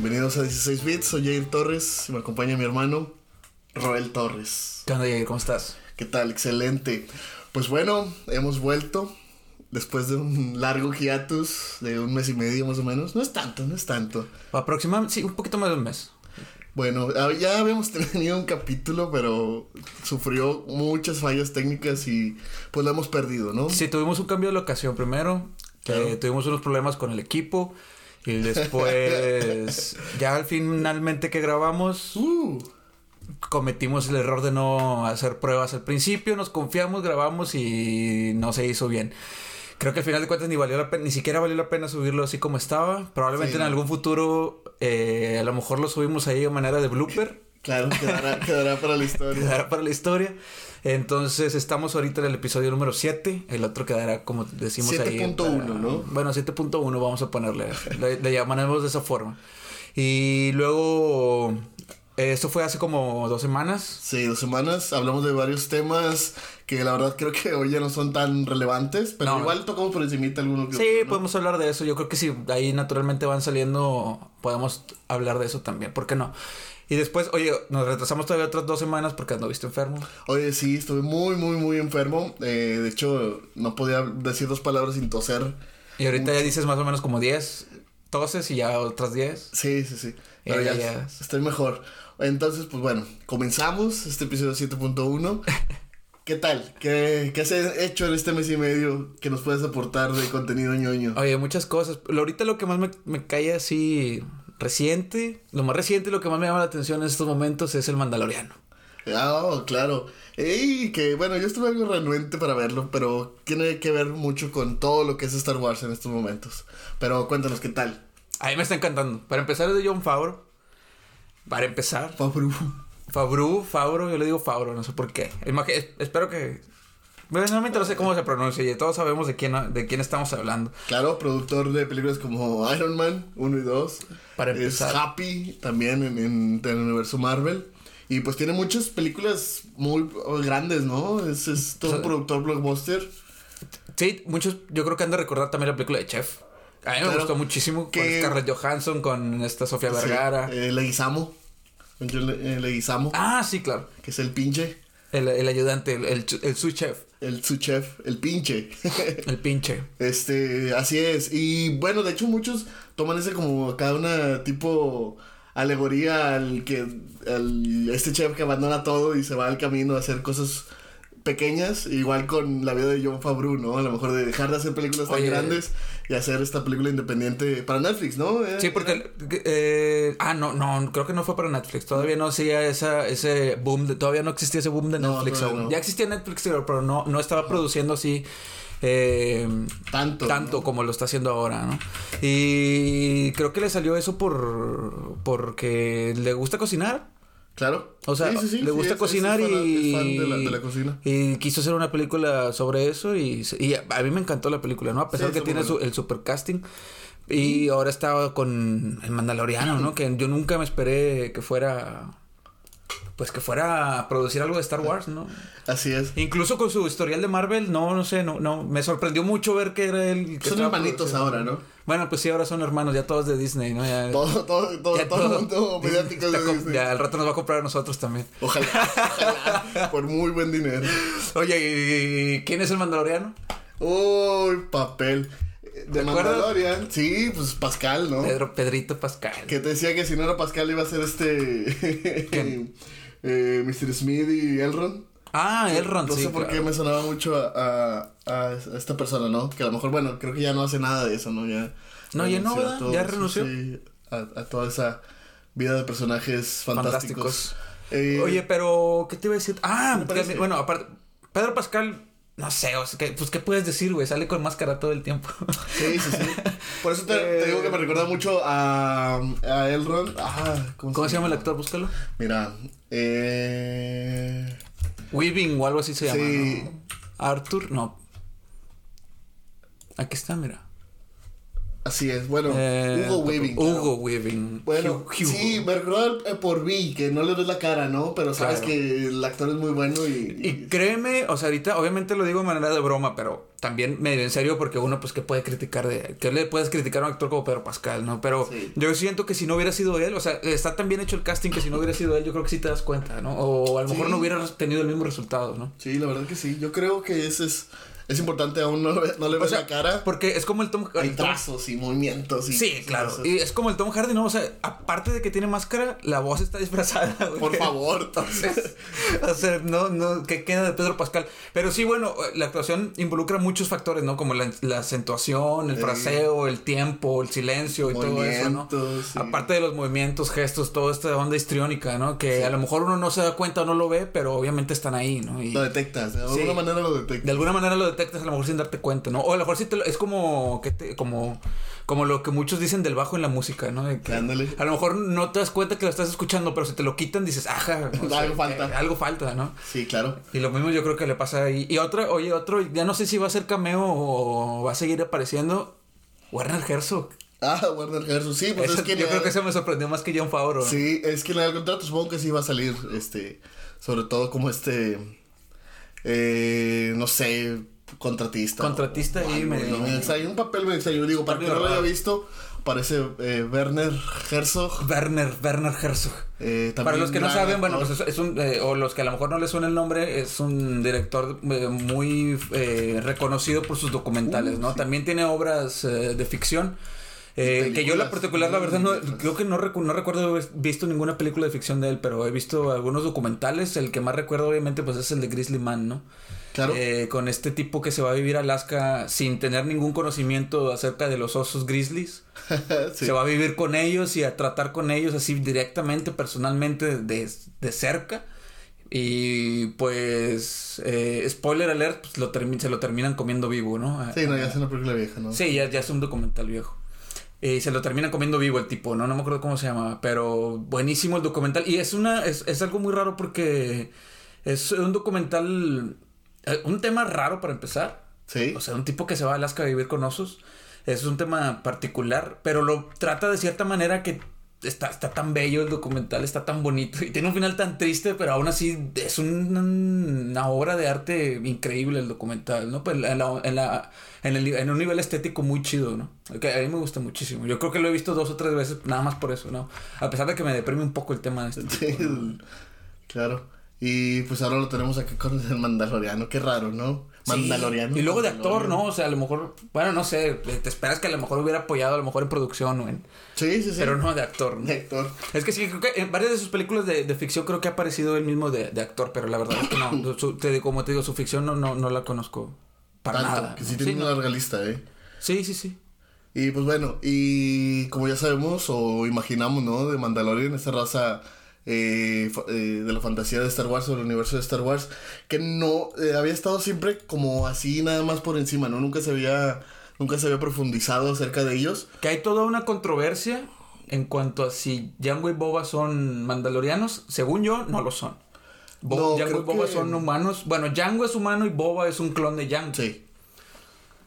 Bienvenidos a 16 Bits, soy Jair Torres y me acompaña mi hermano Roel Torres. ¿Qué onda, Jair? ¿Cómo estás? ¿Qué tal? Excelente. Pues bueno, hemos vuelto después de un largo hiatus de un mes y medio más o menos. No es tanto, no es tanto. Aproximadamente, sí, un poquito más de un mes. Bueno, ya habíamos tenido un capítulo, pero sufrió muchas fallas técnicas y pues lo hemos perdido, ¿no? Sí, tuvimos un cambio de locación primero. Claro. tuvimos unos problemas con el equipo. Y después, ya al finalmente que grabamos, Uh, cometimos el error de no hacer pruebas al principio. Nos confiamos, grabamos y no se hizo bien. Creo que al final de cuentas ni valió la pena, ni siquiera valió la pena subirlo así como estaba. Probablemente Sí, en algún futuro, eh, a lo mejor lo subimos ahí de manera de blooper. Claro, quedará, quedará para la historia. quedará para la historia. Entonces estamos ahorita en el episodio número 7. El otro quedará, como decimos ahí. 7.1, para- ¿no? Bueno, 7.1 vamos a ponerle. le, le llamaremos de esa forma. Y luego. eh, Esto fue hace como dos semanas. Sí, dos semanas. Hablamos de varios temas que la verdad creo que hoy ya no son tan relevantes, pero No. igual tocamos por encimita alguno que Sí, otro, ¿no? podemos hablar de eso. Yo creo que si ahí naturalmente van saliendo, podemos hablar de eso también. ¿Por qué no? Y después, oye, nos retrasamos todavía otras dos semanas porque anduviste enfermo. Oye, sí, estuve muy, muy, muy enfermo. Eh, de hecho, no podía decir dos palabras sin toser. Y ahorita ya dices más o menos como 10 toses y ya otras 10. Sí, sí, sí. Pero Ya, ya, ya. estoy mejor. Entonces, pues bueno, comenzamos este episodio 7.1. ¿Qué tal? ¿Qué, ¿Qué has hecho en este mes y medio que nos puedes aportar de contenido ñoño? Oye, muchas cosas. Ahorita lo que más me, me cae así reciente, lo más reciente y lo que más me llama la atención en estos momentos es el Mandaloriano. Ah, oh, claro. Ey, que bueno, yo estuve algo renuente para verlo, pero tiene que ver mucho con todo lo que es Star Wars en estos momentos. Pero cuéntanos qué tal. A mí me está encantando. Para empezar es de John Favreau. Para empezar, Fabru. Favreau, Favreau, yo le digo Favreau, no sé por qué. Es- espero que... Bueno, no me interesa cómo se pronuncia y todos sabemos de quién, de quién estamos hablando. Claro, productor de películas como Iron Man 1 y 2. Para Es empezar. Happy también en, en el universo Marvel. Y pues tiene muchas películas muy grandes, ¿no? Es, es todo O sea, productor blockbuster. Sí, muchos, yo creo que han de recordar también la película de Chef. A mí me Claro. gustó muchísimo con Scarlett Johansson, con esta Sofía Vergara. Sí, eh, Leguizamo. Le- eh, Leguizamo. Ah, sí, claro. Que es el pinche. El, el ayudante, el, el, el sous chef, El su chef. El pinche. el pinche. Este, así es. Y bueno, de hecho muchos toman ese como cada una tipo alegoría al que al este chef que abandona todo y se va al camino a hacer cosas pequeñas, igual con la vida de John Favreau, ¿no? A lo mejor de dejar de hacer películas tan Oye. grandes y hacer esta película independiente para Netflix, ¿no? Eh, Sí, porque... eh, ah, no, no, creo que no fue para Netflix. Todavía no hacía esa, ese boom, de, todavía no existía ese boom de Netflix aún. no. Ya existía Netflix, pero no, no estaba produciendo así... eh, tanto. tanto ¿no? como lo está haciendo ahora, ¿no? Y creo que le salió eso por porque le gusta cocinar. Claro. O sea, Sí, sí, sí, le gusta es- cocinar es fan- y... es fan de la, de la cocina. Y quiso hacer una película sobre eso y, y a, mí me encantó la película, ¿no? A pesar que tiene su- el super casting. Y ahora estaba con el Mandaloriano, ¿no? Que yo nunca me esperé que fuera... Pues que fuera a producir algo de Star Wars, ¿no? Así es. Incluso con su historial de Marvel, no, no sé, no, no, me sorprendió mucho ver que era el que Son hermanitos ahora, ¿no? Bueno, pues sí, ahora son hermanos, ya todos de Disney, ¿no? Ya, Todo, todo, todo, ya todo el mundo mediático de Disney. Ya al rato nos va a comprar a nosotros también. Ojalá, ojalá, por muy buen dinero. Oye, ¿y quién es el Mandaloriano? Uy, papel. De. Mandalorian. Sí, pues Pascal, ¿no? Pedro, Pedrito Pascal. Que te decía que si no era Pascal iba a ser este. Eh, Mr. Smith y Elrond. Ah, Elrond, No sí, sé por claro. qué me sonaba mucho a, a- a esta persona, ¿no? Que a lo mejor, bueno, creo que ya no hace nada de eso, ¿no? Ya. No, ya no, Ya renunció. sí, a, a toda esa vida de personajes fantásticos. Fantásticos. Eh, Oye, pero, ¿qué te iba a decir? Ah, ¿Qué te que- bueno, aparte, Pedro Pascal, no sé, o sea, que, pues, ¿qué puedes decir, güey? Sale con máscara todo el tiempo. Sí, sí, sí. Por eso te, te digo que me recuerda mucho a, a Elrond. Ah, ¿cómo, ¿Cómo se llama el actor? Búscalo. Mira, eh. Weaving o algo así se llama. ¿no? Arthur, no. Aquí está, mira. Así es, bueno, Eh, Hugo Weaving. Hugo. Weaving. Bueno, Hugo. sí, me recuerdo eh, por Vi, que no le ves la cara, ¿no? Pero sabes Claro. que el actor es muy bueno y... Y créeme, o sea, ahorita obviamente lo digo de manera de broma, pero también medio en serio porque uno pues que puede criticar de que le puedes criticar a un actor como Pedro Pascal, ¿no? Pero Sí. yo siento que si no hubiera sido él, o sea, está tan bien hecho el casting que si no hubiera sido él, yo creo que sí te das cuenta, ¿no? O a lo mejor Sí. no hubiera tenido el mismo resultado, ¿no? Sí, la verdad que sí. Yo creo que ese es, es importante, aún no, no le ves sea, la cara. Porque es como el Tom, Hay el Tom- trazos y movimientos. Y Sí, claro. cosas. Y es como el Tom Hardy, ¿no? O sea, aparte de que tiene máscara, la voz está disfrazada. güey. Por favor. Entonces, o sea, no, no, ¿qué queda de Pedro Pascal? Pero sí, bueno, la actuación involucra muchos factores, ¿no? Como la, la acentuación, el Sí. fraseo, el tiempo, el silencio y todo eso, ¿no? Sí. Aparte de los movimientos, gestos, toda esta onda histriónica, ¿no? Que a lo mejor uno no se da cuenta o no lo ve, pero obviamente están ahí, ¿no? Y Lo detectas, de alguna manera lo detectas. de alguna manera lo detectas a lo mejor sin darte cuenta, ¿no? O a lo mejor sí te lo- es como que te- como como lo que muchos dicen del bajo en la música, ¿no? De que Ándale. A lo mejor no te das cuenta que lo estás escuchando, pero si te lo quitan dices, ajá, Algo falta. eh, algo falta, ¿no? Sí, claro. Y lo mismo yo creo que le pasa ahí. Y otra, oye, otro, ya no sé si va a ser cameo o va a seguir apareciendo Werner Herzog. Ah, Warner Herzog. Sí, pues Ese- es que... yo le- creo que eso me sorprendió más que John Favreau. ¿no? Sí, es que en el contrato supongo que sí va a salir, este... Sobre todo como este... Eh, no sé, contratista. Contratista o algo, medio- extraño, un papel medio extraño. Digo, para que no lo haya visto, parece eh, Werner Herzog. Werner, Werner Herzog. Eh, Para los que no saben, bueno, pues es, es un, eh, o los que a lo mejor no les suena el nombre, es un director eh, muy eh, reconocido por sus documentales, Uh, ¿no? sí. También tiene obras eh, de ficción. eh, que yo la particular, la verdad, no, creo que no, recu- no recuerdo haber visto ninguna película de ficción de él, pero he visto algunos documentales. El que más recuerdo, obviamente, pues es el de Grizzly Man, ¿no? Claro. Eh, con este tipo que se va a vivir a Alaska sin tener ningún conocimiento acerca de los osos grizzlies. Sí. Se va a vivir con ellos y a tratar con ellos así directamente, personalmente, de, de cerca. Y pues, eh, spoiler alert, pues lo se lo terminan comiendo vivo, ¿no? Sí, no, ya es una película vieja, ¿no? Sí, ya, ya es un documental viejo. Eh, Y se lo terminan comiendo vivo el tipo, ¿no? No me acuerdo cómo se llama, pero buenísimo el documental. Y es una, es, es algo muy raro porque es un documental, eh, un tema raro para empezar. Sí. O sea, un tipo que se va a Alaska a vivir con osos. Es un tema particular, pero lo trata de cierta manera que está, está tan bello el documental, está tan bonito y tiene un final tan triste, pero aún así es un- una obra de arte increíble el documental, ¿no? Pues en, la- en, la- en, el- en un nivel estético muy chido, ¿no? Que a mí me gusta muchísimo. Yo creo que lo he visto dos o tres veces nada más por eso, ¿no? A pesar de que me deprime un poco el tema de este tipo, ¿no? claro. Y pues ahora lo tenemos acá con el Mandaloriano, qué raro, ¿no? Sí. Mandaloriano. Y luego de actor. ¿no? O sea, a lo mejor, bueno, no sé, te esperas que a lo mejor hubiera apoyado a lo mejor en producción o en... Sí, sí, sí. Pero no de actor, ¿no? De actor. Es que sí, creo que en varias de sus películas de, de ficción creo que ha aparecido él mismo de, de actor, pero la verdad es que no, su- te como te digo, su ficción no, no, no la conozco para Tanto, nada. que sí ¿no? tiene Sí, una larga lista, ¿eh? sí, sí, sí. Y pues bueno, y como ya sabemos o imaginamos, ¿no? De Mandalorian, esta raza eh, eh, de la fantasía de Star Wars o del universo de Star Wars, que no eh, había estado siempre como así nada más por encima, ¿no? Nunca se había, nunca se había profundizado acerca de ellos. Que hay toda una controversia en cuanto a si Django y Boba son mandalorianos. Según yo, no lo son. Bo- No, Django y Boba que- son humanos. Bueno, Django es humano y Boba es un clon de Django. Sí.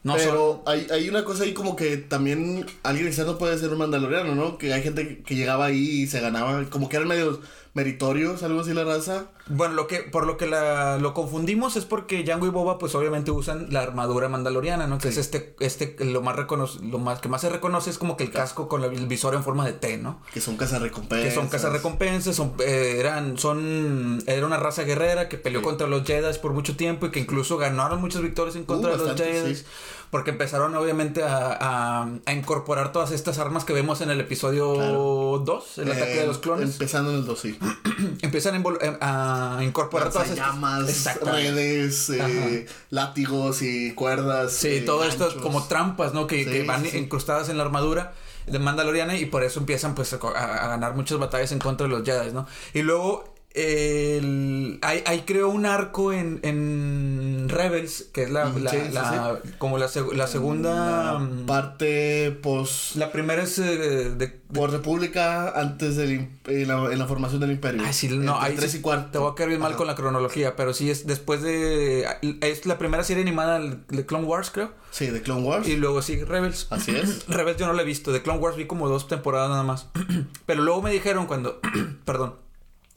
No Pero hay, hay una cosa ahí como que también alguien externo puede ser un mandaloriano, ¿no? Que hay gente que llegaba ahí y se ganaba, como que eran medios meritorios, algo así la raza. Bueno, lo que, por lo que la, lo confundimos es porque Django y Boba, pues obviamente usan la armadura mandaloriana, ¿no? Que es este, este, lo más recono lo más, que más se reconoce es como que el casco con la- el visor en forma de T, ¿no? Que son cazarrecompensas. Que son cazarrecompensas, son, eh, eran, son, era una raza guerrera que peleó Sí. contra los Jedi por mucho tiempo y que incluso ganaron muchas victorias en contra Uh, de los Jedi. sí. Porque empezaron obviamente a, a, a incorporar todas estas armas que vemos en el episodio Claro. 2, el ataque de los clones. Empezando en el 2, sí. Empiezan a, eh, a incorporar todas estas llamas, redes, eh, látigos y cuerdas. Sí, eh, todo esto como trampas, ¿no? Que, Sí, que van sí, incrustadas en la armadura de Mandaloriana y por eso empiezan pues a, a- a ganar muchas batallas en contra de los Jedi, ¿no? Y luego el, hay, hay creo un arco en, en Rebels, que es la, la- sí, sí, la- como la, la segunda... La mm, parte pos la primera es eh, de... por república antes del en la, en formación del imperio. Ay, sí, no, ahí tres y cuarto. Te voy a quedar bien mal Ajá. con la cronología, pero sí es después de... Es la primera serie animada de Clone Wars, creo. Sí, de Clone Wars. Y luego sí, Rebels. Así es. Rebels yo no la he visto. De Clone Wars vi como dos temporadas nada más. Pero luego me dijeron cuando, perdón,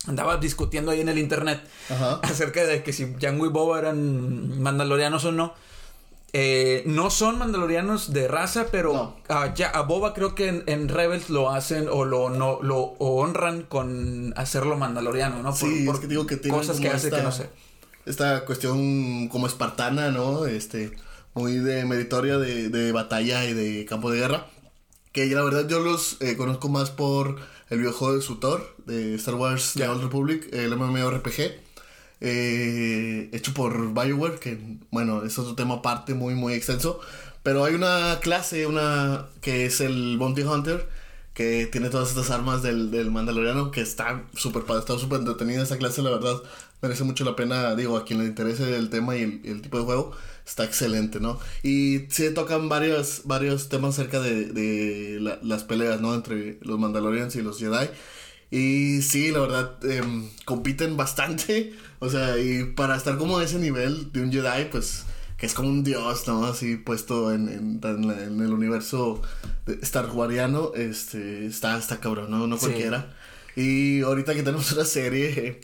andaba discutiendo ahí en el internet Ajá. acerca de que si Django y Boba eran mandalorianos o no. Eh, no son mandalorianos de raza, pero No. a, ya- a Boba creo que en, en Rebels lo hacen o lo no lo o honran con hacerlo mandaloriano, ¿no? Sí, es que digo que tienen cosas que hace esta- que no sé. Esta cuestión como espartana, ¿no? Este, muy de meritoria de, de batalla y de campo de guerra. Que la verdad yo los eh, conozco más por el videojuego de Sutor, de Star Wars The. Old Republic, el MMORPG. eh, hecho por Bioware, que bueno, es otro tema aparte muy muy extenso. Pero hay una clase, una que es el Bounty Hunter, que tiene todas estas armas del, del Mandaloriano, que está súper padre, está súper entretenida esa clase, la verdad. Merece mucho la pena, digo, a quien le interese el tema y el, y el tipo de juego, está excelente, ¿no? Y sí tocan varios, varios temas acerca de, de la- las peleas, ¿no? Entre los Mandalorians y los Jedi. Y sí, la verdad, em, compiten bastante. O sea, y para estar como a ese nivel de un Jedi, pues, que es como un dios, ¿no? Así puesto en, en, en la- en el universo Star Wariano, este, está, está cabrón, ¿no? No Sí. cualquiera. Y ahorita que tenemos una serie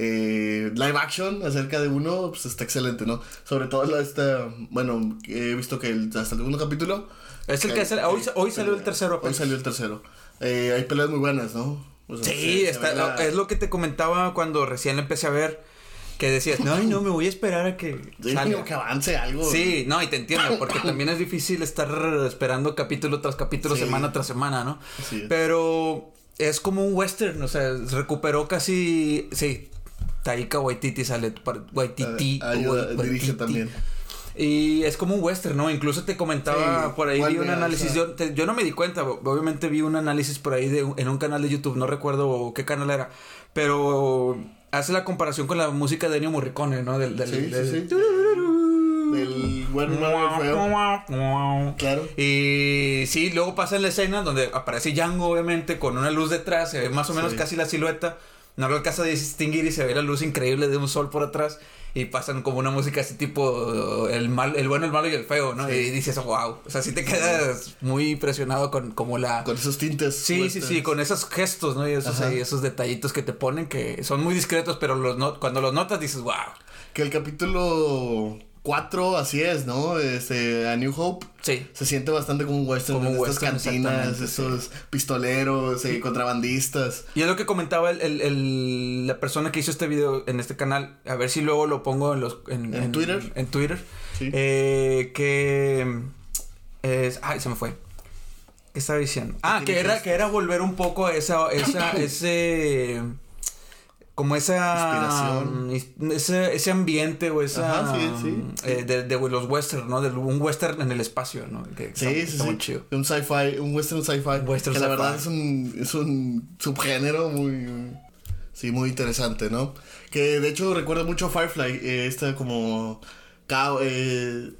eh, live action acerca de uno, pues está excelente, ¿no? Sobre todo la esta, bueno, he visto que el- hasta el segundo capítulo. Es el que hoy, hoy salió el tercero Hoy apenas. salió el tercero. Eh, hay peleas muy buenas, ¿no? O sea, Sí, se- se está- ve la- es lo que te comentaba cuando recién la empecé a ver. Que decías, no, no, me voy a esperar a que Sí, salga". que avance algo. Sí, no, y te entiendo, porque también es difícil estar esperando capítulo tras capítulo, Sí. semana tras semana, ¿no? Es. Pero es como un western, o sea, recuperó casi, sí, Taika Waititi sale, Waititi. Ah, ayuda, dirige Waititi. también. Y es como un western, ¿no? Incluso te comentaba Sí, por ahí, vi un análisis, yo, te- yo no me di cuenta, obviamente vi un análisis por ahí de, en un canal de YouTube, no recuerdo qué canal era, pero hace la comparación con la música de Ennio Morricone, ¿no? Del, del, Sí, sí, del- sí. Del buen malo feo. Claro. Y sí, luego pasa la escena donde aparece Django, obviamente, con una luz detrás, se ve más o menos casi la silueta. No lo alcanza a distinguir y se ve la luz increíble de un sol por atrás. Y pasan como una música así tipo el mal, el bueno, el malo y el feo, ¿no? Sí. Y dices, wow. O sea, sí te quedas muy impresionado con como la. Con esos tintes. Sí, sí, sí, con esos gestos, ¿no? Y esos, ahí, esos detallitos que te ponen que son muy discretos, pero los no- cuando los notas dices, wow. Que el capítulo 4, así es, ¿no? Este, a New Hope. Sí. Se siente bastante como un western. Como estas western, cantinas, esos pistoleros, eh, contrabandistas. Y es lo que comentaba el, el- el- la persona que hizo este video en este canal. A ver si luego lo pongo en los en, ¿En Twitter? En Twitter. Sí. Eh, que es. Ay, se me fue. ¿Qué estaba diciendo? Ah, que era, que era volver un poco a esa, esa, ese. Como esa. Inspiración. Ese, ese ambiente o esa. Ajá, sí, sí. eh, de, de los western, ¿no? De un western en el espacio, ¿no? Que Sí, está, sí, está muy chido. Un sci-fi, un western sci-fi. Western que la verdad es un, es un subgénero muy, sí, muy interesante, ¿no? Que de hecho recuerda mucho a Firefly, eh, esta como eh,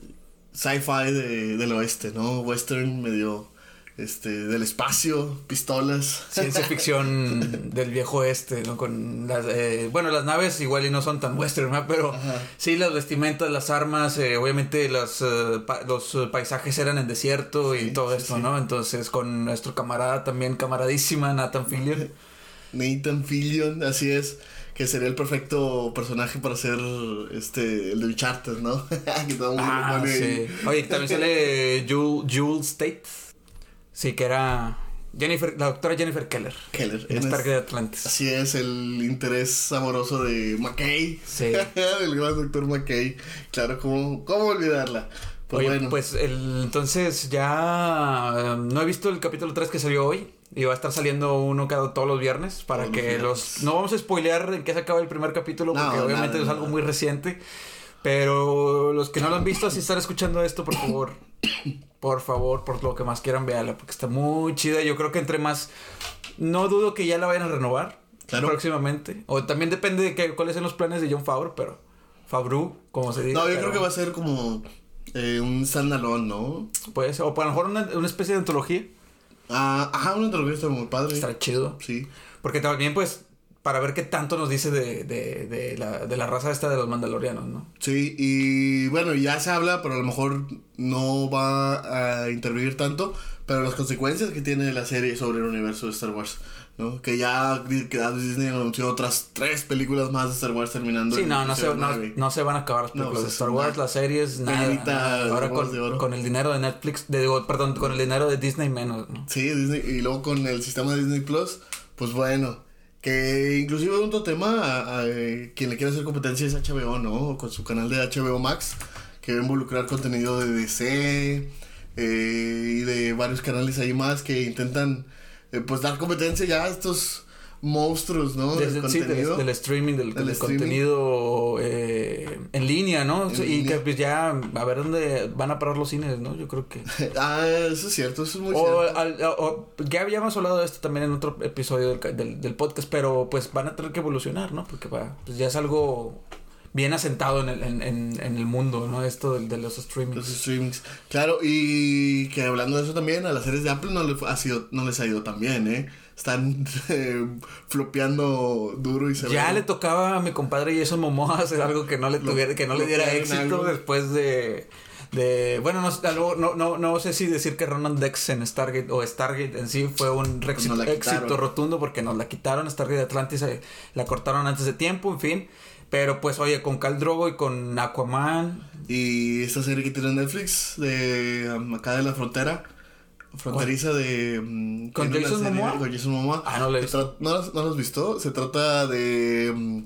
sci-fi de, del oeste, ¿no? Western medio, este, del espacio, pistolas. Ciencia ficción del viejo este, ¿no? Con las, eh, bueno, las naves igual y no son tan western, ¿no? Pero Ajá. sí, las vestimentas, las armas, eh, obviamente las, eh, pa- los eh, paisajes eran en desierto y todo sí, esto, sí. ¿no? Entonces con nuestro camarada también, camaradísima, Nathan Fillion. Nathan Fillion, así es. Que sería el perfecto personaje para ser este el de Uncharted, ¿no? que todo el mundo lo Ah, pone ahí. Oye, también sale Jewel State. Sí, que era Jennifer, la doctora Jennifer Keller. Keller. En Stargate es- Atlantis. Así es, el interés amoroso de McKay. Sí. el gran doctor McKay. Claro, ¿cómo, cómo olvidarla? Pues Oye, bueno. pues el, entonces ya eh, no he visto el capítulo 3 que salió hoy. Y va a estar saliendo uno cada todos los viernes para Todos que los... No vamos a spoilear en qué se acaba el primer capítulo No, porque obviamente nada, es algo nada. muy reciente. Pero los que no lo han visto, si están escuchando esto, por favor, por favor, por lo que más quieran, véala porque está muy chida. Yo creo que entre más... No dudo que ya la vayan a renovar. Claro. próximamente. O también depende de qué, cuáles son los planes de John Favreau, pero Favreau, como se dice. No, yo pero creo que va a ser como eh, un standalone, ¿no? Puede ser, o a lo mejor una, una especie de antología. Ah, ajá, una antología está muy padre. Estará chido. Sí. Porque también, pues, para ver qué tanto nos dice de, de, de, la, de la raza esta de los mandalorianos, ¿no? Sí, y bueno, ya se habla, pero a lo mejor no va a intervenir tanto, pero las consecuencias que tiene la serie sobre el universo de Star Wars, ¿no? Que ya que Disney anunció otras tres películas más de Star Wars terminando. Sí, no, no se, no, se van a acabar las películas de Star Wars, las series, nada. nada. Ahora con, de oro. con el dinero de Netflix, de, digo, perdón, con el dinero de Disney menos, ¿no? Sí, Disney, y luego con el sistema de Disney Plus, pues bueno, que inclusive otro tema, a, a, eh, quien le quiere hacer competencia es HBO, ¿no? Con su canal de HBO Max, que va a involucrar contenido de DC eh, y de varios canales ahí más que intentan, eh, pues, dar competencia ya a estos monstruos, ¿no? Desde, del sí, del, contenido. del streaming, del, Del del streaming. contenido eh, en línea, ¿no? En y línea. que pues ya a ver dónde van a parar los cines, ¿no? Yo creo que... ah, eso es cierto, eso es muy O, cierto. al- o- ya habíamos hablado de esto también en otro episodio del, del, del podcast, pero pues van a tener que evolucionar, ¿no? Porque va, pues ya es algo bien asentado en el, en, en, en el mundo, ¿no? Esto de, de los streamings. Los streamings. Claro, y que hablando de eso también, a las series de Apple no, le ha sido, no les ha ido tan bien, ¿eh? Están eh, flopeando duro y se Ya le tocaba a mi compadre Jason Momoa hacer algo que no le tuviera, que no le diera éxito algo. después de, de bueno, no, no, no, no sé si decir que Ronan Dex en Stargate o Stargate en sí fue un Pues éxito, rotundo porque nos la quitaron, Stargate Atlantis eh, la cortaron antes de tiempo, en fin. Pero pues oye, con Cal Drogo y con Aquaman, Y esta serie que tiene Netflix de um, acá de la frontera, fronteriza de... um, ¿Con Jason Momoa? Con Jason Momoa. Ah, no la he visto. ¿No, las- ¿No lo has visto? Se trata de um,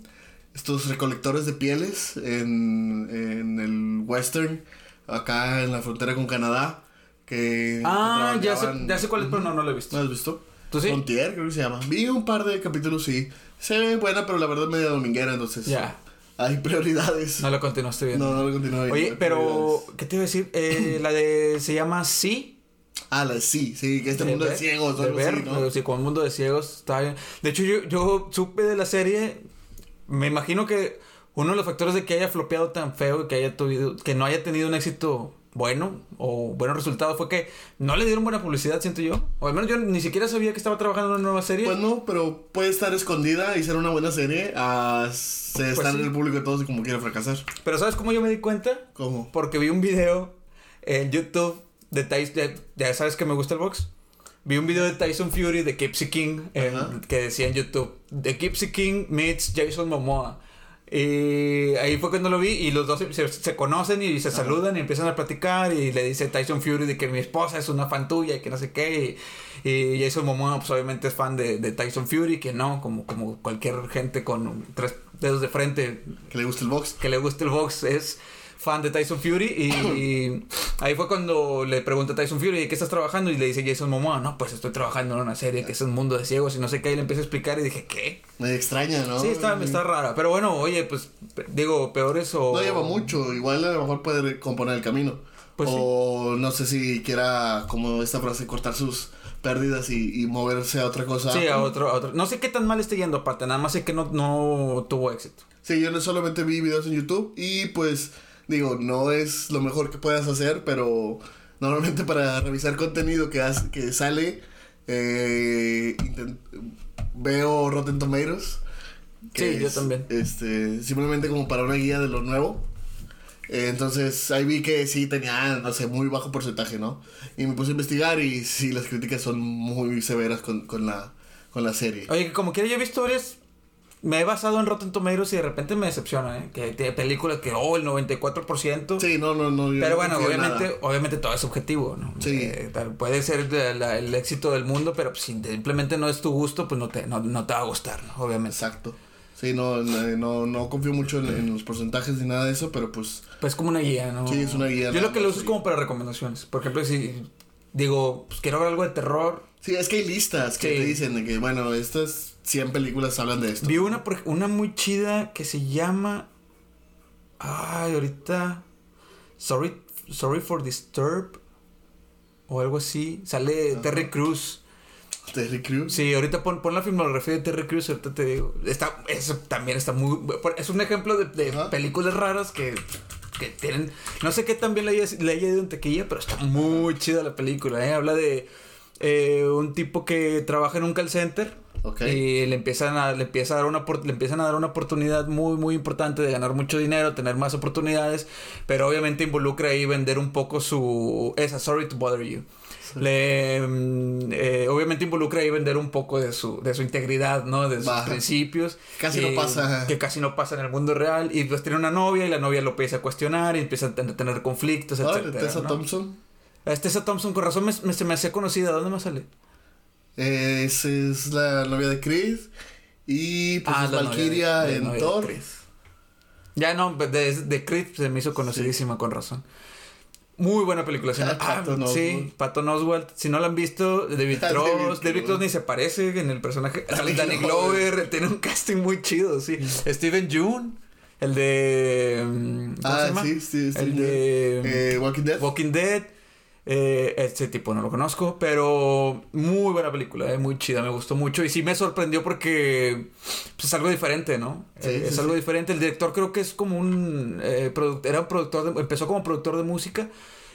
estos recolectores de pieles en, en el western, acá en la frontera con Canadá. Que Ah, ya sé, ya sé cuál es, pero no, no lo he ¿No visto. has visto? ¿Tú sí? Frontier, creo que se llama. Vi un par de capítulos, sí. Se ve buena, pero la verdad media dominguera, entonces. Ya, Hay prioridades. no lo continuaste viendo. No, no lo continúo viendo, Oye, pero. ¿qué te iba a decir? Eh, la de, se llama Sí. Ah, la sí, sí, que este mundo de ver- ciegos o de ver, así, ¿no? Sí, con un mundo de ciegos está bien. De hecho, yo, yo supe de la serie. Me imagino que uno de los factores de que haya flopeado tan feo y que haya tuvido, que no haya tenido un éxito bueno o buenos resultados fue que no le dieron buena publicidad, siento yo. O al menos yo ni siquiera sabía que estaba trabajando en una nueva serie. Pues no, pero puede estar escondida y ser una buena serie a se Pues estar sí. en el público de todos y como quiere fracasar. Pero ¿sabes cómo yo me di cuenta? ¿Cómo? Porque vi un video en YouTube de Tyson. Ya, sabes que me gusta el box. Vi un video de Tyson Fury de Gypsy King Ajá. que decía en YouTube: The Gypsy King meets Jason Momoa. Y ahí fue cuando lo vi y los dos se, se- conocen y se saludan y empiezan a platicar y le dice Tyson Fury de que mi esposa es una fan tuya y que no sé qué y, y Jason Momoa pues obviamente es fan de, de Tyson Fury que no, como, como cualquier gente con tres dedos de frente Que le guste el box. que le guste el box es fan de Tyson Fury y, ahí fue cuando le pregunta a Tyson Fury ¿de qué estás trabajando? y le dice Jason Momoa no pues estoy trabajando en una serie que es un mundo de ciegos y no sé qué y le empieza a explicar y dije ¿qué? Me extraña, ¿no? sí está, está rara pero bueno oye pues digo peores o No lleva mucho, igual a lo mejor puede componer el camino. Pues sí. o no sé si quiera, como esta frase, cortar sus pérdidas y, y moverse a otra cosa. sí a otro, a otro no sé qué tan mal esté yendo aparte nada más sé que no, no tuvo éxito Sí, yo no solamente vi videos en YouTube y pues digo, no es lo mejor que puedas hacer, pero normalmente para revisar contenido que, has- que sale, eh, veo Rotten Tomatoes. que Sí, yo también. Este, simplemente como para una guía de lo nuevo. Eh, entonces ahí vi que sí tenía, no sé, muy bajo porcentaje, ¿no? Y me puse a investigar y sí, las críticas son muy severas con, con, la, con la serie. oye como quiera yo he visto varias me he basado en Rotten Tomatoes y de repente me decepciona ¿eh? que tiene películas que oh el 94% Sí, no, no, no. yo Pero no bueno, obviamente, nada. obviamente todo es subjetivo, ¿no? Sí. Eh, puede ser de la- el éxito del mundo, pero pues, si simplemente no es tu gusto, pues no te, no, no te va a gustar, ¿no? Obviamente. Exacto. Sí, no, no, no, confío mucho en, en los porcentajes ni nada de eso, pero pues Pues como una guía, ¿no? Sí, es una guía, Yo lo que lo uso es como para recomendaciones. Por ejemplo, si digo, pues quiero ver algo de terror. sí, es que hay listas que Sí. te dicen de que, bueno, estas 100 películas hablan de esto. Vi una, una muy chida que se llama. Ay, ahorita. Sorry, sorry for Disturb. O algo así. Sale Terry Cruz. Terry Crews. Sí, ahorita pon, pon la filmografía de Terry Crews, ahorita te digo. Está, eso también está muy. Es un ejemplo de, de Ajá. películas raras que, que tienen. No sé qué también le haya, le haya ido en tequilla, pero está muy chida la película, ¿eh? Habla de eh, un tipo que trabaja en un call center. Y le empiezan a, le empieza a dar una le empiezan a dar una oportunidad muy, muy importante de ganar mucho dinero, tener más oportunidades, pero obviamente involucra ahí vender un poco su esa sorry to bother you. Le mm, eh, obviamente involucra ahí vender un poco de su, de su integridad, ¿no? De sus Baja. principios. Casi no pasa. Que casi no pasa en el mundo real. Y pues tiene una novia y la novia lo empieza a cuestionar y empieza a ten- tener conflictos, de etcétera, Tessa ¿no? Thompson. Es Tessa Thompson, con razón me, me- se me hacía conocida. ¿Dónde me sale? Eh, esa es la novia de Chris. Y pues es Ah, Valkyria de- en de Thor. Chris. Ya no, de, de Creed se me hizo conocidísima con razón. Muy buena película. Ah, Patton ah, sí. Patton Oswalt. Si no la han visto, David Cross. David Cross. Ni se parece en el personaje. Sale Danny Danny Glover. Tiene un casting muy chido, sí. Steven June. El de. mm, ¿Cómo se Ah, llama? sí, sí, sí. El de. Eh, Walking Dead. Walking Dead. Eh, este tipo no lo conozco, pero muy buena película, eh, muy chida, me gustó mucho y sí me sorprendió porque pues, es algo diferente, ¿no? Sí, Eh, sí, es algo diferente. El director creo que es como un eh, era un productor, de- empezó como productor de música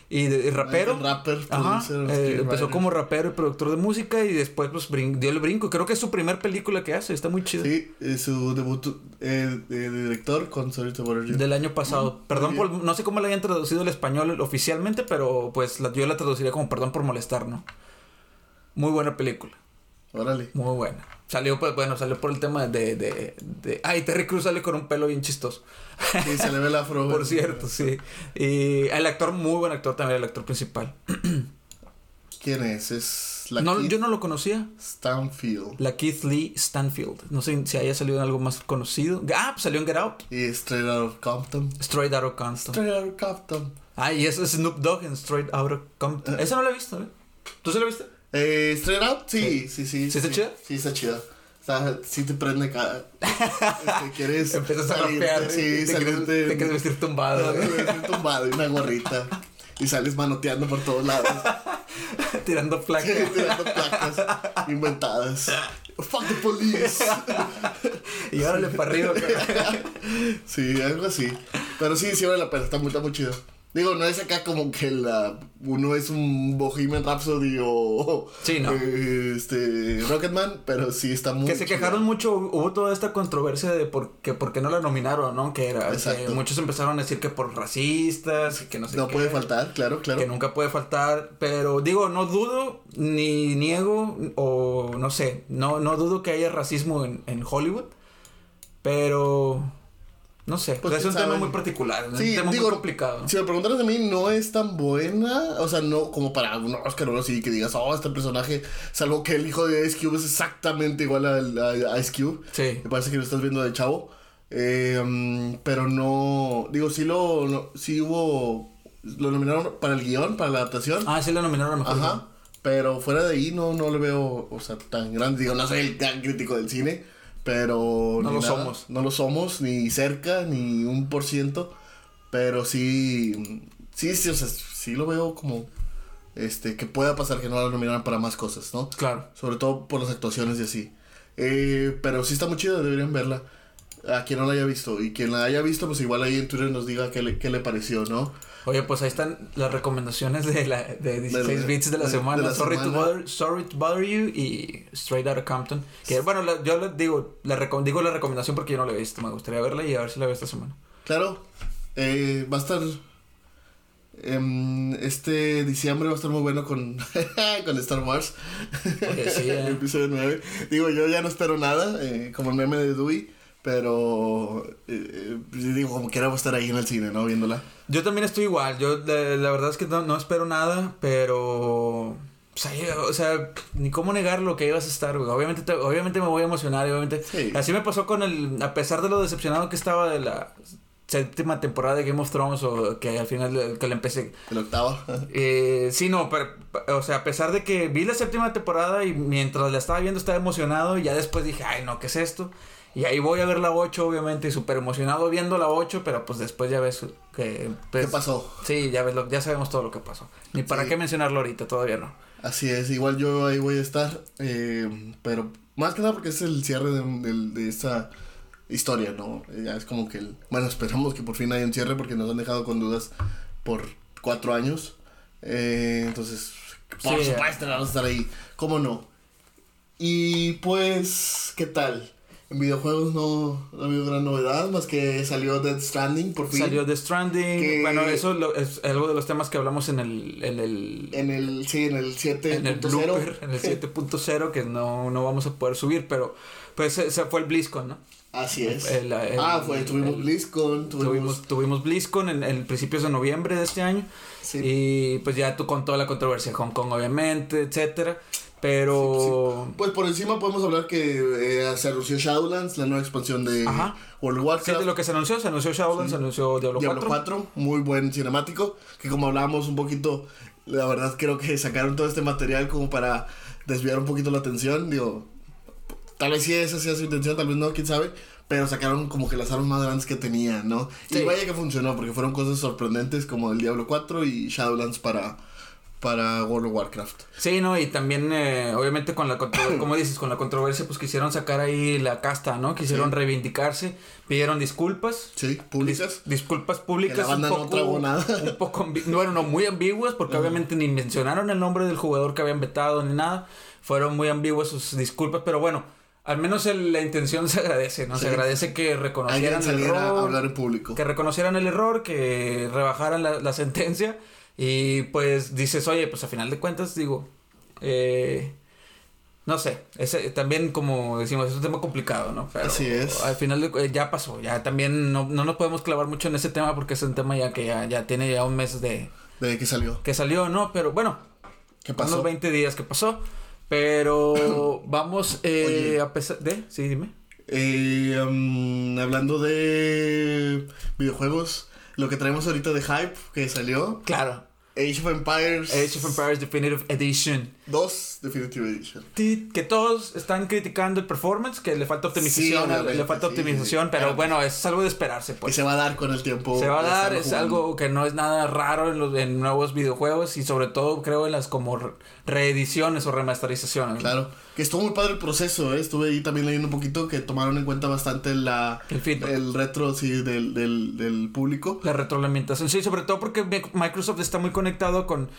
y, de, y rapero. Rapper, Ajá, eh, empezó como rapero y productor de música y después pues dio el brinco. Creo que es su primer película que hace, está muy chido. Sí, es su debut eh, de director con Sorry to Bother You. Del año pasado. Perdón muy por... No sé cómo la hayan traducido al español oficialmente, pero pues la- yo la traduciría como perdón por molestar, ¿no? Muy buena película. Órale. Muy buena. Salió, pues, bueno, salió por el tema de... de, de... Ay, Terry Crews sale con un pelo bien chistoso. Sí, se le ve el afro. por cierto, sí. Y el actor, muy buen actor también, el actor principal. ¿Quién es? Es la no, Keith yo no lo conocía. Stanfield. La Keith Lee Stanfield. No sé si haya salido en algo más conocido. Ah, pues salió en Get Out. Y Straight Out of Compton. Straight Outta Compton. Straight Out of Compton. Ah, y eso es Snoop Dogg en Straight Outta Compton. Esa no la he visto, ¿eh? ¿Tú sí la viste? Eh, Straight Out, sí, sí, sí. ¿Sí está chida? Sí, está chida. Está, sí te prende cada... este, quieres Empiezas a rapear. Sí, te, quieres, te quieres vestir tumbado. No, güey. no, tumbado y una gorrita. Y sales manoteando por todos lados. Tirando placas. tirando placas inventadas. Fuck the police. y órale para arriba. Sí, algo así. Pero sí, sí vale la pena. Está muy, está muy chido. Digo, no es acá como que la, uno es un Bohemian Rhapsody o Sí, no. eh, este Rocketman, pero sí está muy Que se chido. quejaron mucho, hubo toda esta controversia de por qué, por qué no la nominaron, ¿no? Que era, que muchos empezaron a decir que por racistas, que no sé No qué, puede faltar, claro, claro. Que nunca puede faltar, pero digo, no dudo, ni niego, o no sé, no, no dudo que haya racismo en, en Hollywood, pero no sé, Pues, o sea, es un tema muy particular, es Sí, un tema digo, muy complicado. Si me preguntaras a mí, no es tan buena. O sea, no como para un Oscar o algo así que digas, oh, este personaje, salvo que el hijo de Ice Cube es exactamente igual al- a, a Ice Cube. Sí. Me parece que lo estás viendo de chavo. Eh, mm, pero no. Digo, sí lo. no- sí hubo. Lo nominaron para el guion, para la adaptación. Ah, sí la nominaron a mejor. guion. Ajá. Pero fuera de ahí no, no le veo, o sea, tan grande. Digo, no soy el gran crítico del cine, pero... No lo nada. somos. No lo somos, ni cerca, ni un por ciento. Pero sí, sí, sí, o sea, sí lo veo como, este, que pueda pasar que no lo nominaran para más cosas, ¿no? Claro. Sobre todo por las actuaciones y así. Eh, pero sí está muy chida, deberían verla. A quien no la haya visto. Y quien la haya visto, pues igual ahí en Twitter nos diga qué le, qué le pareció, ¿no? Oye, pues ahí están las recomendaciones de la de 16 De bits de la de- semana. la sorry, To semana. bother, sorry to bother you y Straight Outta Compton. Que bueno, la- yo le digo, la digo la recomendación porque yo no la he visto. Me gustaría verla y a ver si la veo esta semana. Claro, eh, va a estar. em, este diciembre va a estar muy bueno con, con Star Wars. Oye, sí, eh. El episodio 9. Digo, yo ya no espero nada, eh, como el meme de Dewey. Pero eh, eh, digo, como quiera estar ahí en el cine, ¿no? Viéndola. Yo también estoy igual. Yo la, la verdad es que no, no espero nada, pero. O sea, yo- o sea, ni cómo negar lo que ibas a estar, güey. Obviamente, te- obviamente me voy a emocionar, obviamente. Sí. Así me pasó con el. A pesar de lo decepcionado que estaba de la séptima temporada de Game of Thrones, o que al final que la empecé. El octavo. Eh, sí, no, pero, o sea, a pesar de que vi la séptima temporada y mientras la estaba viendo estaba emocionado y ya después dije, ay, no, ¿qué es esto? Y ahí voy a ver la 8, obviamente, y súper emocionado viendo la 8, pero pues después ya ves que... pues, ¿Qué pasó? Sí, ya, ves lo, ya sabemos todo lo que pasó. Ni para Sí. qué mencionarlo ahorita, todavía no. Así es, igual yo ahí voy a estar, eh, pero más que nada porque es el cierre de, de, de esta historia, ¿no? Ya es como que, el, bueno, esperamos que por fin haya un cierre porque nos han dejado con dudas por cuatro años. Eh, entonces, por Sí, supuesto, vamos a estar ahí, ¿cómo no? Y pues, ¿qué tal? En videojuegos no, no ha habido gran novedad, más que salió Dead Stranding por fin. Salió The Stranding. Que- Bueno, eso lo- es algo de los temas que hablamos en el. En el, En el, sí, en el 7.0. en el blooper, en el 7.0 que no, no vamos a poder subir, pero pues ese fue el BlizzCon, ¿no? Así es. El- el- ah, fue, tuvimos el- BlizzCon, tuvimos... Tuvimos, tuvimos BlizzCon en, en principios de noviembre de este año. Sí. Y pues ya tú con toda la controversia de Hong Kong, obviamente, etcétera. Pero. Pues por encima podemos hablar que eh, se anunció Shadowlands, la nueva expansión de Ajá. World of Sí, Warcraft. de lo que se anunció, se anunció Shadowlands, se anunció Diablo, Diablo 4. 4, muy buen cinemático, que como hablábamos un poquito, la verdad creo que sacaron todo este material como para desviar un poquito la atención, digo, tal vez sí esa sea su intención, tal vez no, quién sabe, pero sacaron como que las armas más grandes que tenían, ¿no? Sí. Y vaya que funcionó, porque fueron cosas sorprendentes como el Diablo 4 y Shadowlands para, para World of Warcraft. Sí, no, y también, eh, obviamente, con la como dices, con la controversia, pues quisieron sacar ahí la casta, ¿no? Quisieron Sí. reivindicarse, pidieron disculpas. Sí, públicas. Disculpas públicas. Que la banda un no poco, tragó nada. Un poco, bueno, no, muy ambiguas, porque obviamente ni mencionaron el nombre del jugador que habían vetado ni nada. Fueron muy ambiguas sus disculpas, pero bueno, al menos el- la intención se agradece, ¿no? Se Sí. agradece que reconocieran el saliera a error. hablar en público. que reconocieran el error, que rebajaran la, la sentencia y pues dices, oye, pues a final de cuentas digo, eh, no sé, ese, también como decimos, es un tema complicado, ¿no? Pero Así es. Al final de, ya pasó, ya también no, no nos podemos clavar mucho en ese tema porque es un tema ya que ya, ya tiene ya un mes de ¿De qué salió? que salió, ¿no? Pero bueno, ¿Qué pasó? unos 20 días que pasó. Pero vamos eh, Oye. a pesar de... Sí, dime. Eh, um, hablando de videojuegos, lo que traemos ahorita de hype que salió, Claro. Age of Empires Age of Empires Definitive Edition. 2 Definitive Edition. Ti- que todos están criticando el performance, que le falta optimización, Sí, le falta sí, optimización, sí, pero bueno, es algo de esperarse, pues. se va a dar con el tiempo. Se va a dar, es jugando. algo que no es nada raro en los en nuevos videojuegos y sobre todo creo en las como re- reediciones o remasterizaciones. Claro. Que estuvo muy padre el proceso, ¿eh? Estuve ahí también leyendo un poquito que tomaron en cuenta bastante la, El feedback. el retro, sí, del, del, del público. La retroalimentación, sí, sobre todo porque Mi- Microsoft está muy conectado con,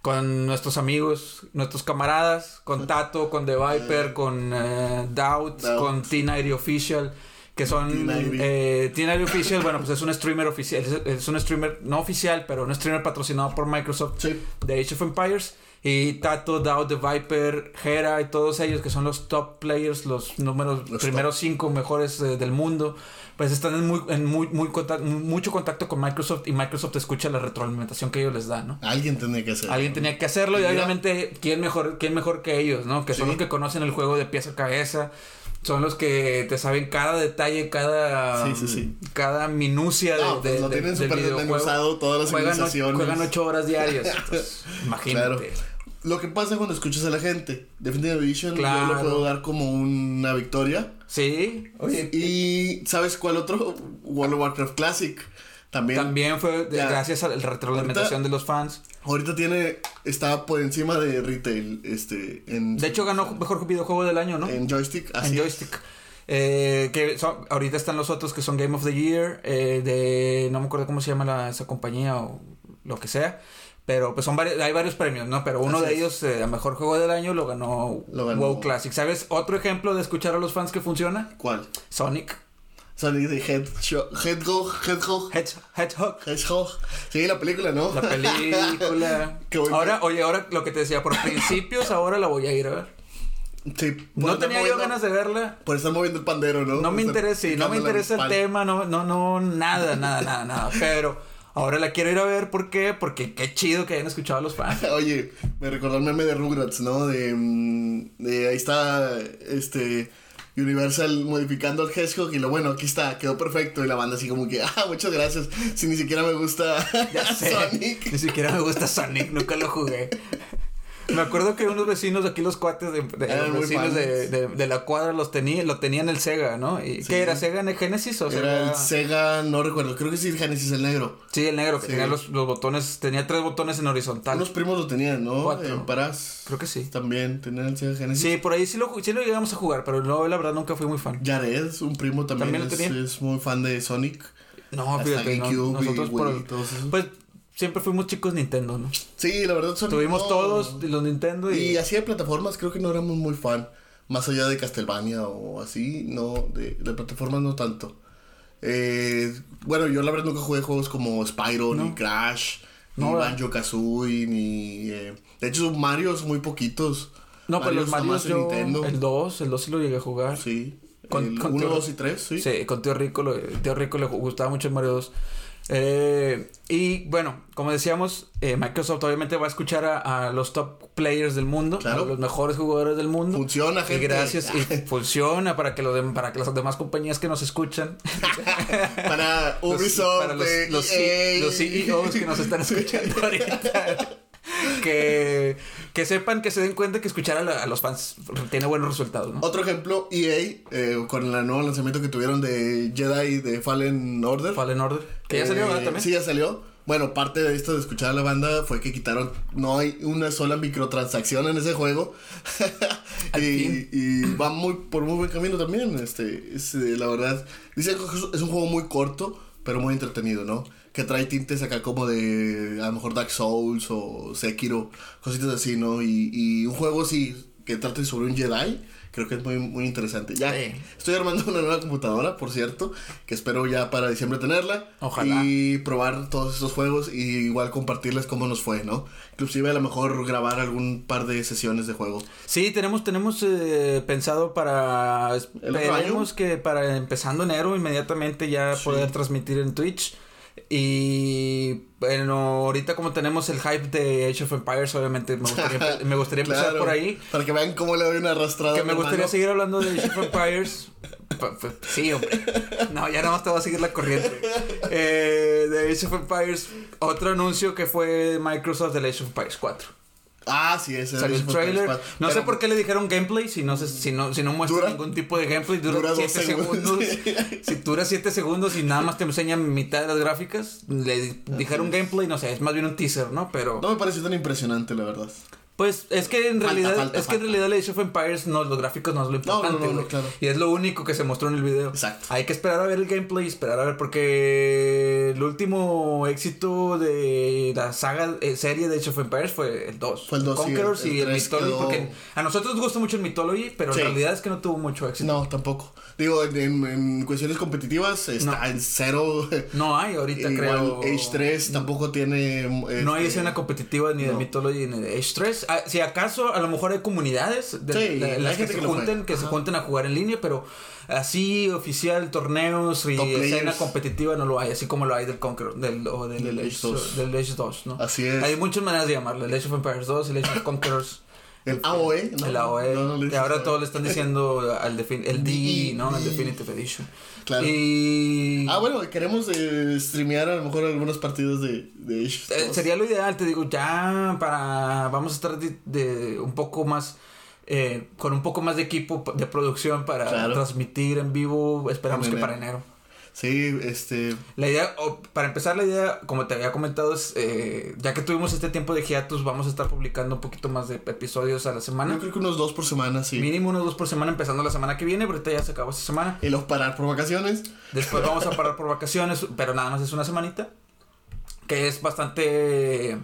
con nuestros amigos, nuestros camaradas, con Tato, con The Viper, con eh, Doubt, Doubt. con T90 Official, que son T90. eh, T90 Official, bueno, pues es un streamer oficial, es, es un streamer no oficial, pero un streamer patrocinado por Microsoft Sí. de Age of Empires. Y Tato, Doubt, The Viper, Hera y todos ellos que son los top players, los números, Los primeros cinco mejores eh, del mundo, pues están en, muy, en muy, muy contac- mucho contacto con Microsoft y Microsoft escucha la retroalimentación que ellos les dan, ¿no? Alguien tenía que hacer. Alguien tenía que hacerlo y Mira. obviamente, ¿quién mejor, quién mejor que ellos, no? Que son los que conocen el juego de pieza a cabeza, son los que te saben cada detalle, cada, Sí, sí, sí. cada minucia de, No, pues de- lo de- tienen súper todas las Juegan, juegan ocho horas diarias, pues, imagínate. Claro. Lo que pasa cuando escuchas a la gente, Definitive Edition, yo lo puedo dar como una victoria. Sí, oye, Y ¿sabes cuál otro? World of Warcraft Classic. También. también fue de- gracias a la retroalimentación Ahorita- de los fans. Ahorita tiene. Está por encima de retail. Este. En, De hecho, ganó mejor videojuego del año, ¿no? En joystick. Así en es. joystick. Eh, que son- ahorita están los otros que son Game of the Year, eh, de no me acuerdo cómo se llama la- esa compañía o lo que sea, pero pues son varios, hay varios premios, ¿no? Pero uno Así de es. ellos, eh, a mejor juego del año, lo ganó, Lo ganó. WoW Classic. ¿Sabes? Otro ejemplo de escuchar a los fans que funciona, ¿Cuál? Sonic, Sonic de Hedgehog. Hedgehog. Hedgehog. Hedge- Hedgehog. Hedgehog. Sí, la película, ¿no? La película. Ahora, oye, ahora lo que te decía, por principios, ahora la voy a ir a ver. Sí, No estar tenía yo ganas de verla. Por estar moviendo el pandero, ¿no? No me interesa, sí, no me interesa el tema, no, no, no, nada, nada, nada, nada. Pero ahora la quiero ir a ver, ¿por qué? Porque qué chido que hayan escuchado a los fans. Oye, me recordó el meme de Rugrats, ¿no? De, mm, de ahí está este Universal modificando el Hedgehog y lo bueno, aquí está, quedó perfecto. Y la banda así como que, ah, muchas gracias. Si ni siquiera me gusta Ya sé, Sonic. Ni siquiera me gusta Sonic, nunca lo jugué. Me acuerdo que unos vecinos aquí, los cuates de, de los vecinos de, de- de la cuadra los tenía, lo tenían el Sega, ¿no? ¿Y Sí. qué era? ¿Sega en Genesis o Era Sega? el Sega, no recuerdo, creo que sí, el Genesis el negro. Sí, el negro, que Sí. tenía los, los botones, tenía tres botones en horizontal. Unos primos lo tenían, ¿no? Cuatro. En Paras. Creo que sí. También tenían el Sega Genesis. Sí, por ahí sí lo, sí lo llegamos a jugar, pero no, la verdad nunca fui muy fan. Jared, un primo también, ¿También lo es, tenía? es muy fan de Sonic. No, fíjate, no, y nosotros por y el- eso. Pues siempre fuimos chicos Nintendo, ¿no? Sí, la verdad Sonic Tuvimos no- todos los Nintendo y... Y así de plataformas creo que no éramos muy fan. Más allá de Castlevania o así, no, de, de plataformas no tanto. Eh, bueno, yo la verdad nunca jugué juegos como Spyro, ni Crash, No, ni. Banjo Kazooie, ni. eh, de hecho, Marios muy poquitos. No, pero los Marios yo... Nintendo. El 2, el 2 sí lo llegué a jugar. Sí. Con- el con 1, Tío- 2 y 3, sí. Sí, con Tío Rico, lo- Tío Rico le gustaba mucho el Mario 2. Eh, y bueno, como decíamos, eh, Microsoft obviamente va a escuchar a, a los top players del mundo, Claro. a los mejores jugadores del mundo. Funciona, Y gente. gracias, y funciona para que, los dem- para que las demás compañías que nos escuchan, Para los- Ubisoft, para los, los, EA. los CEOs que nos están escuchando ahorita, que, que sepan, que se den cuenta que escuchar a, la- a los fans tiene buenos resultados, ¿no? Otro ejemplo, EA, eh, con el nuevo lanzamiento que tuvieron de Jedi de Fallen Order. Fallen Order, que ya salió, Eh, ¿verdad? También. Sí, ya salió. Bueno, parte de esto de escuchar a la banda fue que quitaron, no hay una sola microtransacción en ese juego. Y, va muy por muy buen camino también. Este, es, eh, la verdad, dice que es un juego muy corto, pero muy entretenido, ¿no? Que trae tintes acá como de a lo mejor Dark Souls o Sekiro, cositas así, ¿no? Y, y un juego así que trate sobre un Jedi, creo que es muy, muy interesante. Ya Sí. estoy armando una nueva computadora, por cierto, que espero ya para diciembre tenerla. Ojalá. Y probar todos estos juegos y igual compartirles cómo nos fue, ¿no? Inclusive a lo mejor grabar algún par de sesiones de juego. Sí, tenemos, tenemos eh, pensado para. ¿El otro Esperemos que para empezando enero inmediatamente ya Sí. poder transmitir en Twitch. Y bueno, ahorita como tenemos el hype de Age of Empires, obviamente me gustaría, me gustaría empezar Claro, por ahí. Para que vean cómo le doy una arrastrada. Que me gustaría seguir hablando de Age of Empires. Sí, hombre. No, ya nada más te voy a seguir la corriente. Eh, de Age of Empires, otro anuncio que fue Microsoft del Age of Empires 4. Ah, sí, ese Salió el trailer. No sé por qué le dijeron gameplay si no, se- si no, si no muestra Dura- ningún tipo de gameplay. Dura dura dos 7 segundos. segundos. si dura 7 segundos y nada más te enseñan mitad de las gráficas. Le dijeron gameplay, no sé, es más bien un teaser, ¿no? Pero. No me pareció tan impresionante, la verdad. Pues es que en Falta, realidad, falta, es que en realidad Age of Empires no, los gráficos no es lo importante. no, no, claro. Y es lo único que se mostró en el video. Exacto. Hay que esperar a ver el gameplay, esperar a ver, porque el último éxito de la saga eh, serie de Age of Empires fue el 2. Fue el 2, sí, Conquerors el- el y el 3 Mythology, quedó- porque a nosotros nos gusta mucho el Mythology, pero Sí. en realidad es que no tuvo mucho éxito. No, tampoco. Digo, en, en- en cuestiones competitivas está No. en cero. No hay ahorita, creo. Age 3 tampoco tiene. No hay este, escena competitiva ni de. Mythology ni de Age 3. Si acaso, a lo mejor hay comunidades de, Sí, de- las que se que junten, que se junten a jugar en línea, pero así oficial, torneos y Top escena players. competitiva no lo hay, así como lo hay del Conqueror, del, o del, Del Age Age 2. del Age 2, ¿no? Así es. Hay muchas maneras de llamarlo, el Age of Empires 2, el Age of Conquerors. El AOE, ¿no? el AOE, No, ahora todos le están diciendo al defin el DE, ¿no? El Definitive Edition. Claro. Y Ah, bueno, queremos eh, streamear a lo mejor algunos partidos de, de. Eh, 2. sería lo ideal, te digo, ya para. Vamos a estar de, de un poco más. eh, con un poco más de equipo de producción para Claro. transmitir en vivo. Esperamos En que para enero. Sí, este. La idea, o, para empezar, la idea, como te había comentado, es. eh, ya que tuvimos este tiempo de hiatus, vamos a estar publicando un poquito más de episodios a la Yo semana. creo que unos dos por semana, sí. Mínimo unos dos por semana, empezando la semana que viene. Ahorita ya se acabó esta semana. Y luego parar por vacaciones. Después vamos a parar por vacaciones, pero nada más es una semanita. Que es bastante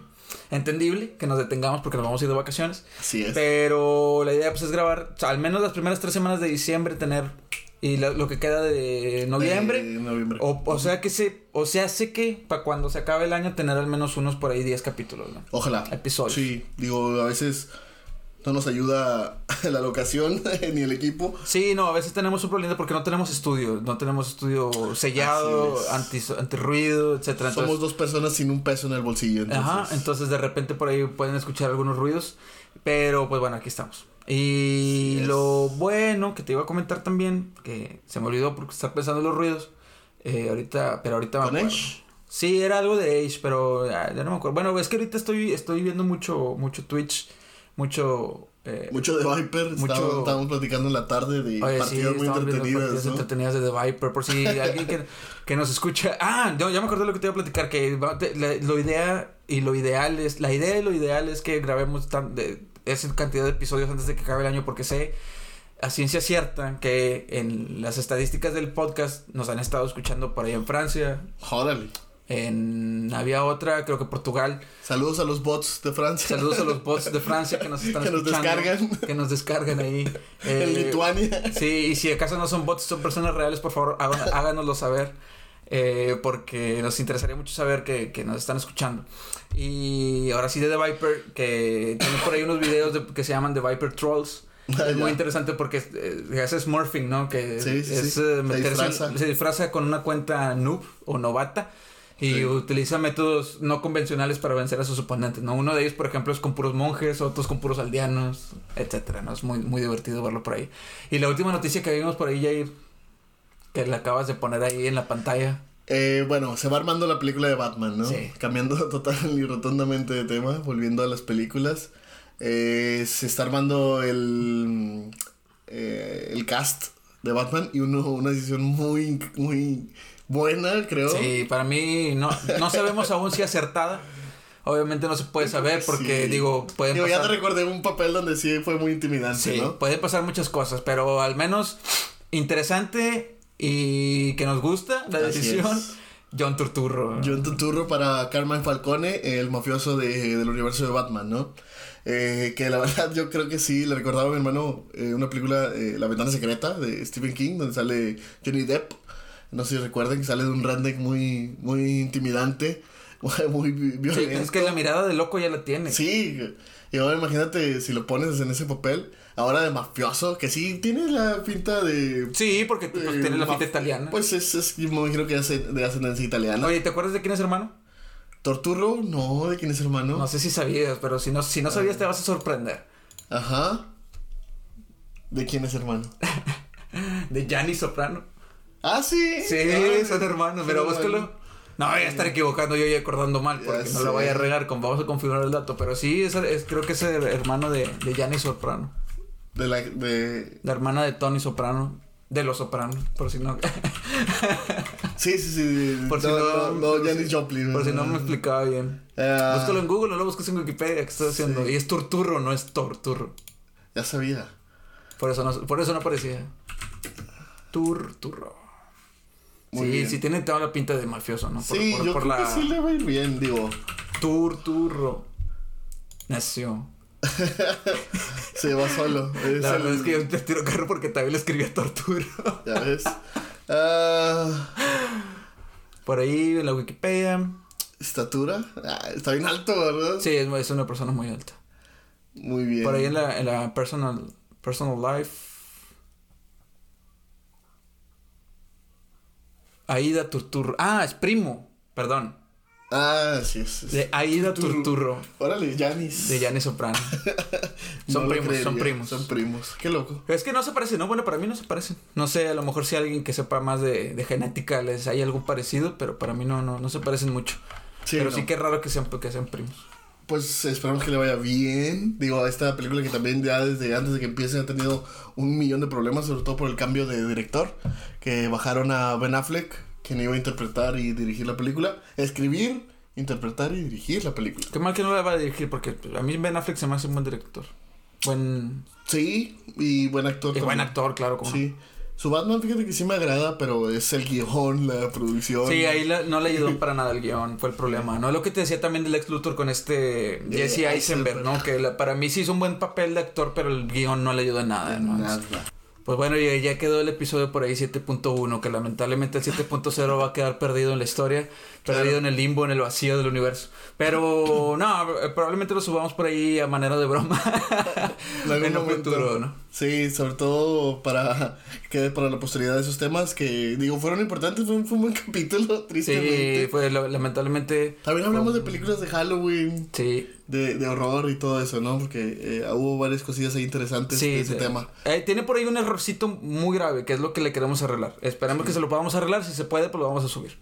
entendible que nos detengamos porque nos vamos a ir de vacaciones. Así es. Pero la idea pues es grabar, o sea, al menos las primeras tres semanas de diciembre tener y la- lo que queda de noviembre. De noviembre. O, o sea que se, o sea sé que para cuando se acabe el año tener al menos unos por ahí 10 capítulos, ¿no? Ojalá. Episodios. Sí, digo, a veces no nos ayuda la locación ni el equipo. Sí, no, a veces tenemos un problema porque no tenemos estudio, no tenemos estudio sellado, Así anti, antirruido, etcétera. Somos Entonces, dos personas sin un peso en el bolsillo. Entonces, Ajá, entonces de repente por ahí pueden escuchar algunos ruidos, pero pues bueno, aquí estamos. Y lo bueno que te iba a comentar también, que se me olvidó porque estar pensando en los ruidos, eh, ahorita, pero ahorita me ¿Con acuerdo. Edge? Sí, era algo de Age, pero ah, ya no me acuerdo. Bueno, es que ahorita estoy, estoy viendo mucho, mucho Twitch mucho... Eh, mucho de Viper, mucho- estábamos, estábamos platicando en la tarde de Oye, sí, partidas muy entretenidas, partidas ¿no? entretenidas de The Viper. Por si alguien que, que nos escucha. Ah, yo ya me acordé de lo que te iba a platicar. Que la- lo idea y lo ideal es. La idea y lo ideal es que grabemos tan, de, esa cantidad de episodios antes de que acabe el año. Porque sé a ciencia cierta que en las estadísticas del podcast nos han estado escuchando por ahí en Francia. Órale. En había otra, creo que Portugal. Saludos a los bots de Francia. Saludos a los bots de Francia que nos están Que nos escuchando. descargan. Que nos descargan ahí. en Eh, Lituania. Sí, y si acaso no son bots, son personas reales, por favor, háganoslo saber. eh, porque nos interesaría mucho saber que, que nos están escuchando. Y ahora sí de The Viper, que tiene por ahí unos videos de- que se llaman The Viper Trolls. Ah, Es muy interesante porque eh, hace smurfing, ¿no? Que Sí, sí, es sí. eh, Se disfraza. se disfraza con una cuenta noob o novata. Y Sí. utiliza métodos no convencionales para vencer a sus oponentes, ¿no? Uno de ellos, por ejemplo, es con puros monjes, otros con puros aldeanos, etcétera, ¿no? Es muy, muy divertido verlo por ahí. Y la última noticia que vimos por ahí, Jair, que la acabas de poner ahí en la pantalla. Eh, bueno, se va armando la película de Batman, ¿no? Sí. Cambiando total y rotundamente de tema, volviendo a las películas. Eh, se está armando el, eh, el cast de Batman y uno, una decisión muy, muy buena, creo. Sí, para mí no, no sabemos aún si acertada. Obviamente no se puede saber porque, Sí. digo, pueden Digo, ya te pasar... recordé un papel donde sí fue muy intimidante, Sí, ¿no? pueden pasar muchas cosas, pero al menos interesante y que nos gusta la Así decisión. es. John Turturro. John Turturro para Carmen Falcone, el mafioso de, del universo de Batman, ¿no? Eh, que la verdad yo creo que sí, le recordaba a mi hermano eh, una película, eh, La Ventana Secreta, de Stephen King, donde sale Johnny Depp. No sé si recuerdan que sale de un redneck muy, muy intimidante, muy Sí, violento. es que la mirada de loco ya la tiene. Sí, y ahora imagínate si lo pones en ese papel, ahora de mafioso, que sí tiene la pinta de... Sí, porque pues, eh, tiene la fita italiana. Pues es, es yo me imagino que es de ascendencia italiana. Oye, ¿te acuerdas de quién es hermano? Torturro, no, ¿de quién es hermano? No sé si sabías, pero si no, si no sabías te vas a sorprender. Ajá. ¿De quién es hermano? De Gianni Soprano. Ah, sí. Sí, son hermanos, pero qué búscalo. bueno. No voy a estar equivocando yo y acordando mal, porque Ya no lo sé. vaya a regar, con, vamos a configurar el dato. Pero sí, es, es- creo que es el hermano de, de Gianni Soprano. De la. De... La hermana de Tony Soprano. De los Sopranos, por si no. Sí, sí, sí. Por si no, no- no, no, Janis Joplin. por si no me explicaba bien. Ah, Búscalo en Google, no lo busques en Wikipedia, que estoy haciendo. Sí. Y es Turturro, no es Torturro. Ya sabía. Por eso no, por eso no aparecía. Turturro. Muy sí, bien. sí tiene toda la pinta de mafioso, ¿no? Por, sí, por- yo por creo la que sí le va a ir bien, digo. Turturro. Nació. Se va solo. Es La el- verdad es que yo te tiro carro porque también le escribí a Torturro. Ya ves. Ah, Por ahí en la Wikipedia. Estatura. Ah, está bien alto, ¿verdad? Sí, es, es una persona muy alta. Muy bien. Por ahí en la, en la personal, personal life. Aida Turturro. Ah, es primo. Perdón. Ah, sí, sí. sí. De Aida Turturro. Órale, Janis. De Gianni Soprano. Son No primos, son primos. Son primos. Qué loco. Es que no se parecen, ¿no? Bueno, para mí no se parecen. No sé, a lo mejor si alguien que sepa más de, de genética les hay algo parecido, pero para mí no, no, no se parecen mucho. Sí, pero no. sí que es raro que sean, que sean primos. Pues esperamos que le vaya bien. Digo, esta película que también ya desde antes de que empiece ha tenido un millón de problemas, sobre todo por el cambio de director, que bajaron a Ben Affleck, quien iba a interpretar y dirigir la película, escribir, interpretar y dirigir la película. Qué mal que no la va a dirigir, porque a mí Ben Affleck se me hace un buen director. Buen... Sí, y buen actor. Y buen actor, claro. Como no. Su Batman, fíjate que sí me agrada, pero es el guion, la producción. Sí, ahí la- no le ayudó para nada el guion, fue el problema, ¿no? Lo que te decía también del ex Luthor con este De Jesse Eisenberg, Eisenberg. ¿no? Que la- para mí sí hizo un buen papel de actor, pero el guion no le ayudó en nada, ¿no? Nada. Pues bueno, ya, ya quedó el episodio por ahí 7.1, que lamentablemente el 7.0 va a quedar perdido en la historia, perdido en el limbo, en el vacío del universo. Pero no, eh, probablemente lo subamos por ahí a manera de broma En un momento. futuro, ¿no? Sí, sobre todo para que para la posteridad de esos temas que, digo, fueron importantes. Fue un, fue un buen capítulo, Sí, tristemente. fue la- lamentablemente. También hablamos de películas de Halloween, Sí, de, de horror y todo eso, ¿no? Porque eh, hubo varias cosillas ahí interesantes sí. de ese sí. tema. Eh, tiene por ahí un errorcito muy grave, que es lo que le queremos arreglar. Esperamos que se lo podamos arreglar. Si se puede, pues lo vamos a subir.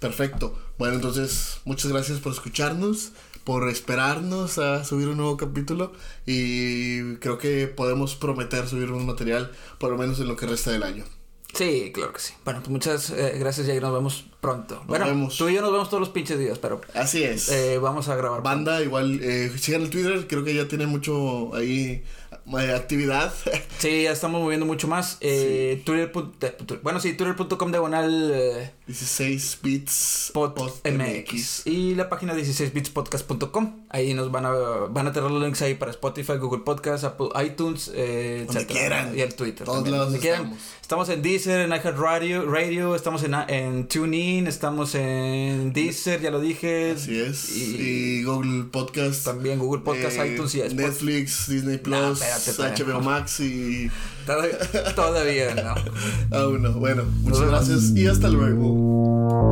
Perfecto. Bueno, entonces, muchas gracias por escucharnos, por esperarnos a subir un nuevo capítulo y creo que podemos prometer subir un material por lo menos en lo que resta del año. Sí, claro que sí. Bueno, pues muchas eh, gracias, y Nos vemos pronto. bueno, tú y yo nos vemos todos los pinches días, pero. Así es. Eh, vamos a grabar. Banda, igual, eh, sigan el Twitter. Creo que ya tiene mucho ahí actividad. Sí, ya estamos moviendo mucho más. Eh, Twitter, bueno, sí, twitter.com diagonal 16 bits MX. Y la página 16bitspodcast.com. Ahí nos van a, van a tener los links ahí para Spotify, Google Podcast, Apple, iTunes, eh, quieran. Y el Twitter. Todos lados estamos. Estamos en Deezer, en iHeartRadio, Radio, estamos en, en TuneIn, estamos en Deezer, ya lo dije. Así es. Y, Google Podcast. También Google Podcast, eh, iTunes y Netflix, Disney Plus, HBO Max y. Todavía, no. Aún no. Bueno, muchas gracias y hasta luego.